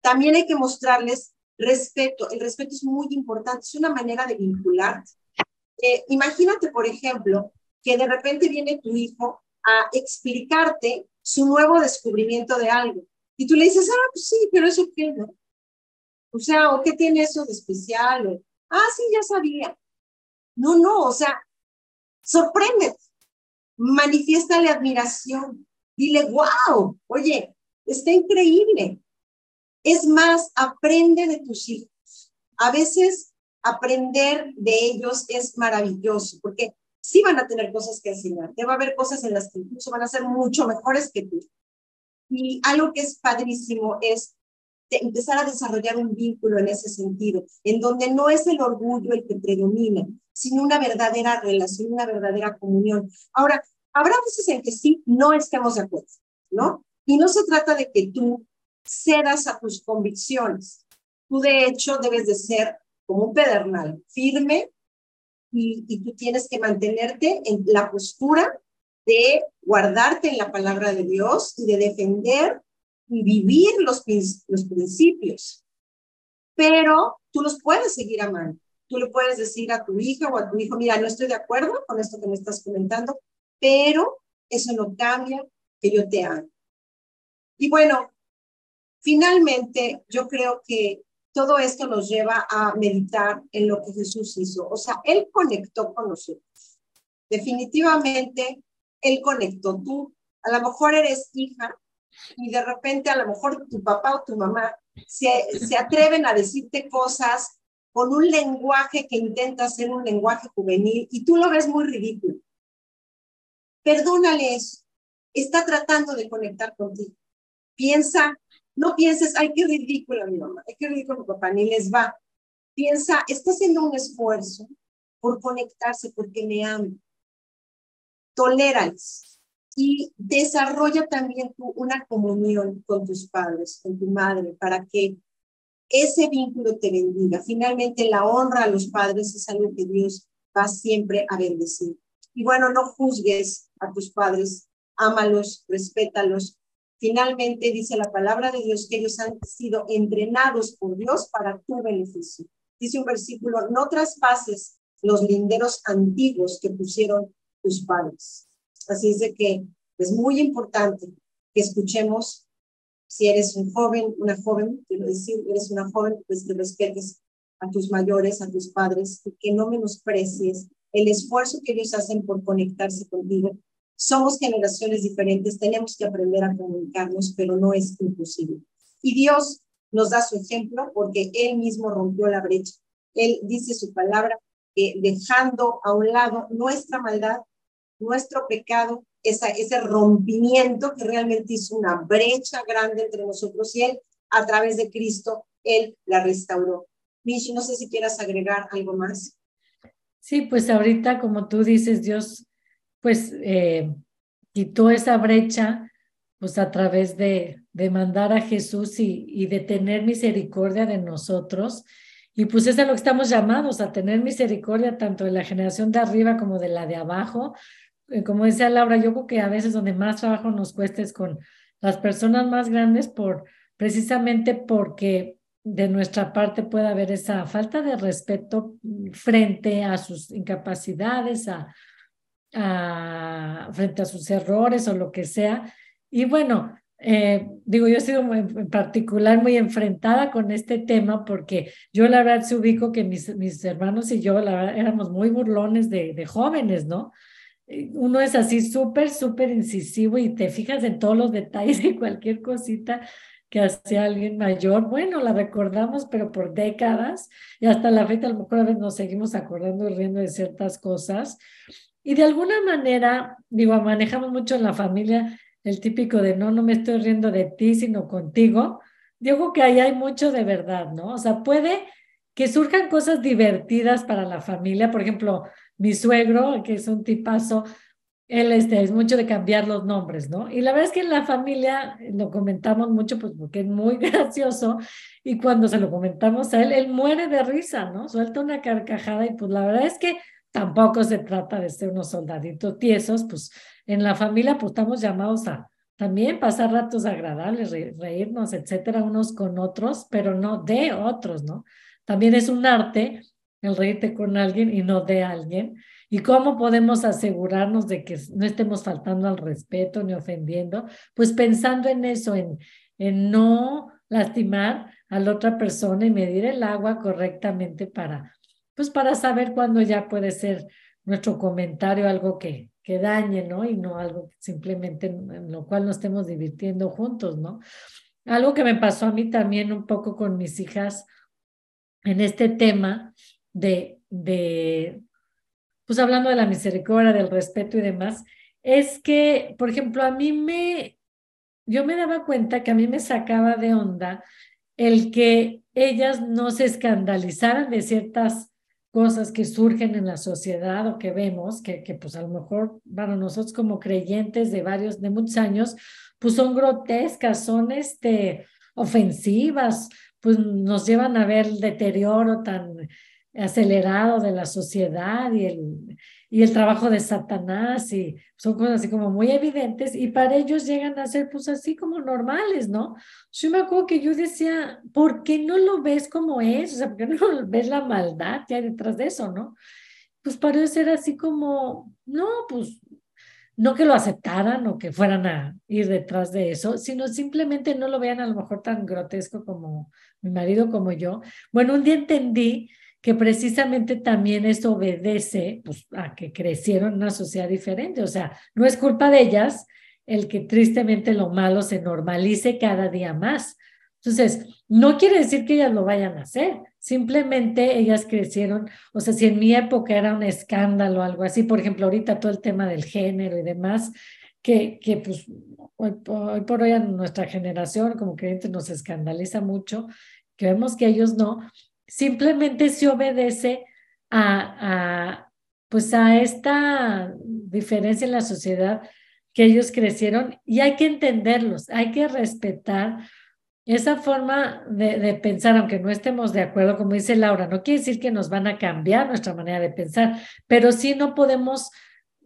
También hay que mostrarles respeto. El respeto es muy importante, es una manera de vincular. Eh, imagínate, por ejemplo, que de repente viene tu hijo a explicarte su nuevo descubrimiento de algo y tú le dices, ah, pues sí, pero eso qué, ¿no? O sea, ¿o qué tiene eso de especial? ah, sí, ya sabía. No, no, o sea, sorprende, manifiéstale admiración, dile, wow, oye, está increíble. Es más, aprende de tus hijos. A veces aprender de ellos es maravilloso, porque sí van a tener cosas que enseñar. Te va a haber cosas en las que incluso van a ser mucho mejores que tú. Y algo que es padrísimo es empezar a desarrollar un vínculo en ese sentido, en donde no es el orgullo el que predomina, sino una verdadera relación, una verdadera comunión. Ahora, habrá veces en que sí, no estemos de acuerdo, ¿no? Y no se trata de que tú cedas a tus convicciones. Tú, de hecho, debes de ser como un pedernal, firme, y, y tú tienes que mantenerte en la postura de guardarte en la palabra de Dios y de defender y vivir los, los principios. Pero tú los puedes seguir amando. Tú le puedes decir a tu hija o a tu hijo, mira, no estoy de acuerdo con esto que me estás comentando, pero eso no cambia que yo te amo. Y bueno, finalmente yo creo que todo esto nos lleva a meditar en lo que Jesús hizo. O sea, Él conectó con nosotros. Definitivamente, Él conectó. Tú a lo mejor eres hija y de repente a lo mejor tu papá o tu mamá se, se atreven a decirte cosas con un lenguaje que intenta ser un lenguaje juvenil y tú lo ves muy ridículo. Perdónale eso. Está tratando de conectar contigo. Piensa, no pienses, ay, qué ridícula mi mamá, ay, qué ridículo mi papá, ni les va. Piensa, está haciendo un esfuerzo por conectarse porque me ama. Tolérales y desarrolla también una comunión con tus padres, con tu madre, para que ese vínculo te bendiga. Finalmente, la honra a los padres es algo que Dios va siempre a bendecir. Y bueno, no juzgues a tus padres, ámalos, respétalos. Finalmente, dice la palabra de Dios que ellos han sido entrenados por Dios para tu beneficio. Dice un versículo, no traspases los linderos antiguos que pusieron tus padres. Así es de que es muy importante que escuchemos, si eres un joven, una joven, quiero decir, eres una joven, pues que respetes a tus mayores, a tus padres, y que no menosprecies el esfuerzo que ellos hacen por conectarse contigo. Somos generaciones diferentes, tenemos que aprender a comunicarnos, pero no es imposible. Y Dios nos da su ejemplo porque Él mismo rompió la brecha. Él dice su palabra, que dejando a un lado nuestra maldad, nuestro pecado, esa, ese rompimiento que realmente hizo una brecha grande entre nosotros y Él, a través de Cristo, Él la restauró. Michi, no sé si quieras agregar algo más. Sí, pues ahorita, como tú dices, Dios, pues eh, quitó esa brecha, pues a través de, de mandar a Jesús y, y de tener misericordia de nosotros. Y pues es a lo que estamos llamados, a tener misericordia tanto de la generación de arriba como de la de abajo, como decía Laura, yo creo que a veces donde más trabajo nos cuesta es con las personas más grandes por precisamente porque de nuestra parte puede haber esa falta de respeto frente a sus incapacidades, a, frente a sus errores o lo que sea. Y bueno, eh, digo, yo he sido en particular muy enfrentada con este tema porque yo la verdad se ubico que mis, mis hermanos y yo la éramos muy burlones de, de jóvenes, ¿no? Eh, uno es así súper, súper incisivo y te fijas en todos los detalles de cualquier cosita que hace alguien mayor. Bueno, la recordamos, pero por décadas y hasta la fecha a lo mejor a veces nos seguimos acordando y riendo de ciertas cosas. Y de alguna manera, digo, manejamos mucho en la familia el típico de no, no me estoy riendo de ti, sino contigo. Digo que ahí hay mucho de verdad, ¿no? O sea, puede que surjan cosas divertidas para la familia. Por ejemplo, mi suegro, que es un tipazo, él este, es mucho de cambiar los nombres, ¿no? Y la verdad es que en la familia lo comentamos mucho, pues porque es muy gracioso, y cuando se lo comentamos a él, él muere de risa, ¿no? Suelta una carcajada y pues la verdad es que tampoco se trata de ser unos soldaditos tiesos, pues en la familia pues estamos llamados a también pasar ratos agradables, reírnos, etcétera, unos con otros, pero no de otros, ¿no? También es un arte el reírte con alguien y no de alguien. ¿Y cómo podemos asegurarnos de que no estemos faltando al respeto ni ofendiendo? Pues pensando en eso, en, en no lastimar a la otra persona y medir el agua correctamente para, pues para saber cuándo ya puede ser nuestro comentario algo que, que dañe, ¿no? Y no algo simplemente en lo cual nos estemos divirtiendo juntos, ¿no? algo que me pasó a mí también un poco con mis hijas en este tema de, de pues hablando de la misericordia, del respeto y demás, es que, por ejemplo, a mí me, yo me daba cuenta que a mí me sacaba de onda el que ellas no se escandalizaran de ciertas cosas que surgen en la sociedad o que vemos, que, que pues a lo mejor para nosotros como creyentes de varios, de muchos años, pues son grotescas, son este, ofensivas, pues nos llevan a ver el deterioro tan acelerado de la sociedad y el, y el trabajo de Satanás y son cosas así como muy evidentes y para ellos llegan a ser pues así como normales, ¿no? Yo me acuerdo que yo decía, ¿por qué no lo ves como es? O sea, ¿por qué no ves la maldad que hay detrás de eso, no? Pues para ellos era así como, no, pues no que lo aceptaran o que fueran a ir detrás de eso, sino simplemente no lo vean a lo mejor tan grotesco como mi marido como yo. Bueno, un día entendí que precisamente también eso obedece pues, a que crecieron en una sociedad diferente. O sea, no es culpa de ellas el que tristemente lo malo se normalice cada día más. Entonces, no quiere decir que ellas lo vayan a hacer, simplemente ellas crecieron, o sea, si en mi época era un escándalo o algo así, por ejemplo, ahorita todo el tema del género y demás, que, que pues hoy, por hoy en nuestra generación como creyentes nos escandaliza mucho, que vemos que ellos no, simplemente se obedece a, pues a esta diferencia en la sociedad que ellos crecieron y hay que entenderlos, hay que respetar esa forma de, de, pensar, aunque no estemos de acuerdo, como dice Laura, no quiere decir que nos van a cambiar nuestra manera de pensar, pero sí no podemos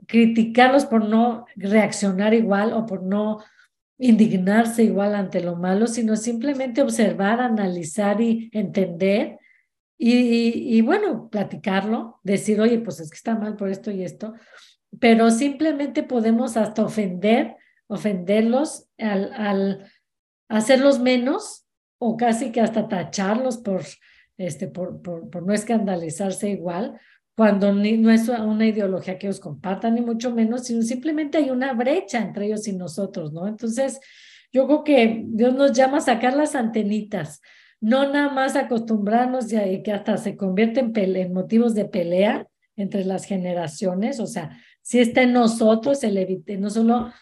criticarlos por no reaccionar igual o por no indignarse igual ante lo malo, sino simplemente observar, analizar y entender y, bueno, platicarlo, decir, oye, pues es que está mal por esto y esto, pero simplemente podemos hasta ofender, ofenderlos al, al hacerlos menos o casi que hasta tacharlos por, este, por, por, por no escandalizarse igual, cuando no es una ideología que ellos compartan, ni mucho menos, sino simplemente hay una brecha entre ellos y nosotros, ¿no? Entonces, yo creo que Dios nos llama a sacar las antenitas, no nada más acostumbrarnos y que hasta se convierte en, en motivos de pelea entre las generaciones, o sea, si está en nosotros el evite, no solo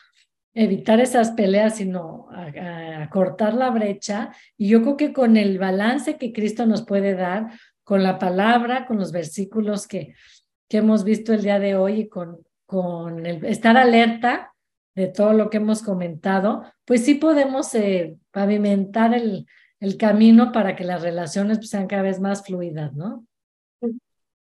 evitar esas peleas, sino a, cortar la brecha. Y yo creo que con el balance que Cristo nos puede dar, con la palabra, con los versículos que, que hemos visto el día de hoy y con, con estar alerta de todo lo que hemos comentado, pues sí podemos eh, pavimentar el, el camino para que las relaciones pues, sean cada vez más fluidas, ¿no?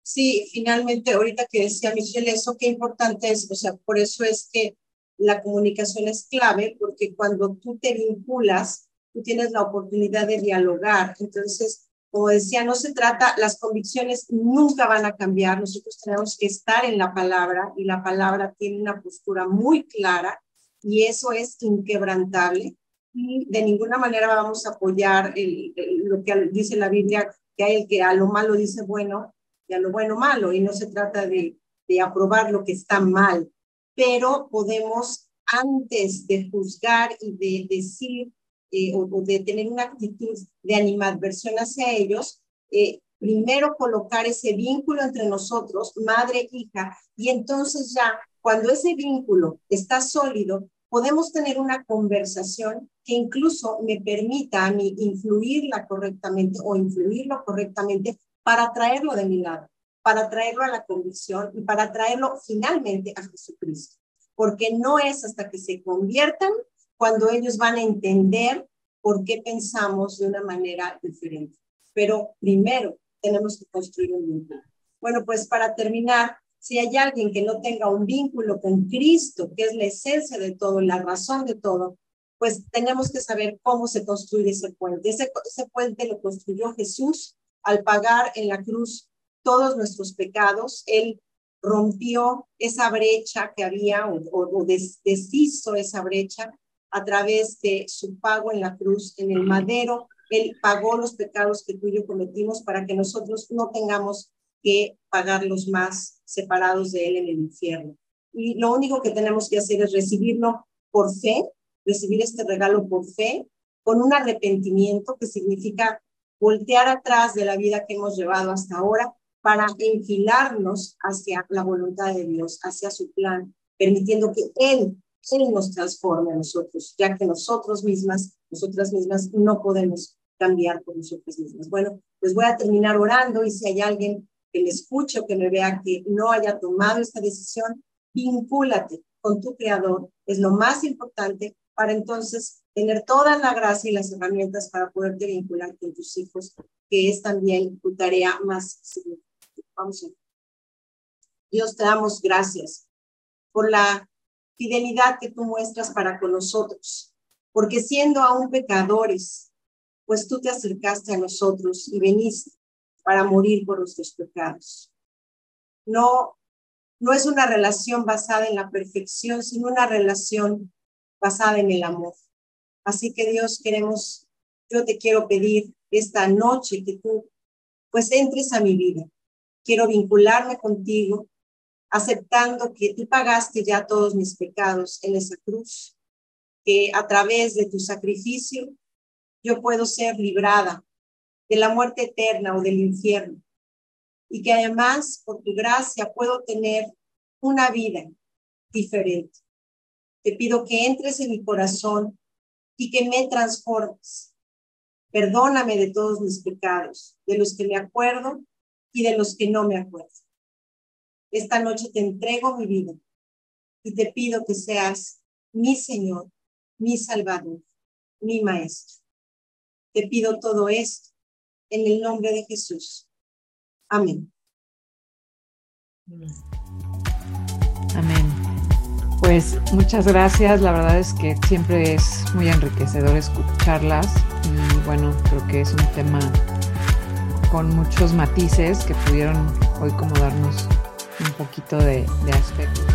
Sí, finalmente, ahorita que decía Michelle, eso qué importante es, o sea, por eso es que la comunicación es clave, porque cuando tú te vinculas, tú tienes la oportunidad de dialogar. Entonces, como decía, no se trata, las convicciones nunca van a cambiar, nosotros tenemos que estar en la palabra y la palabra tiene una postura muy clara y eso es inquebrantable de ninguna manera vamos a apoyar lo que dice la Biblia, que hay el que a lo malo dice bueno y a lo bueno malo, y no se trata de, aprobar lo que está mal, pero podemos antes de juzgar y de decir eh, o, de tener una actitud de animadversión hacia ellos, eh, primero colocar ese vínculo entre nosotros, madre, hija, y entonces ya cuando ese vínculo está sólido, podemos tener una conversación que incluso me permita a mí influirla correctamente o influirlo correctamente para traerlo de mi lado, para traerlo a la convicción y para traerlo finalmente a Jesucristo. Porque no es hasta que se conviertan cuando ellos van a entender por qué pensamos de una manera diferente. Pero primero tenemos que construir un vínculo. Bueno, pues para terminar, si hay alguien que no tenga un vínculo con Cristo, que es la esencia de todo, la razón de todo, pues tenemos que saber cómo se construye ese puente. Ese, ese puente lo construyó Jesús al pagar en la cruz todos nuestros pecados. Él rompió esa brecha que había o, o, deshizo esa brecha a través de su pago en la cruz, en el madero. Él pagó los pecados que tú y yo cometimos para que nosotros no tengamos que pagarlos más separados de Él en el infierno. Y lo único que tenemos que hacer es recibirlo por fe, recibir este regalo por fe, con un arrepentimiento que significa voltear atrás de la vida que hemos llevado hasta ahora para enfilarnos hacia la voluntad de Dios, hacia su plan, permitiendo que Él, Él nos transforme a nosotros, ya que nosotros mismas, nosotras mismas no podemos cambiar por nosotras mismas. Bueno, pues voy a terminar orando y si hay alguien que me escuche o que me vea que no haya tomado esta decisión, vincúlate con tu creador, es lo más importante para entonces tener toda la gracia y las herramientas para poderte vincular con tus hijos, que es también tu tarea más Vamos a Dios, te damos gracias por la fidelidad que tú muestras para con nosotros, porque siendo aún pecadores, pues tú te acercaste a nosotros y veniste para morir por nuestros pecados. No, no es una relación basada en la perfección, sino una relación basada en el amor. Así que Dios, queremos, yo te quiero pedir esta noche que tú pues entres a mi vida. Quiero vincularme contigo, aceptando que tú pagaste ya todos mis pecados en esa cruz, que a través de tu sacrificio yo puedo ser librada de la muerte eterna o del infierno, y que además por tu gracia puedo tener una vida diferente. Te pido que entres en mi corazón y que me transformes. Perdóname de todos mis pecados, de los que me acuerdo y de los que no me acuerdo. Esta noche te entrego mi vida y te pido que seas mi Señor, mi Salvador, mi Maestro. Te pido todo esto en el nombre de Jesús. Amén. Amén. Pues muchas gracias, la verdad es que siempre es muy enriquecedor escucharlas y bueno, creo que es un tema con muchos matices que pudieron hoy como darnos un poquito de, de aspecto.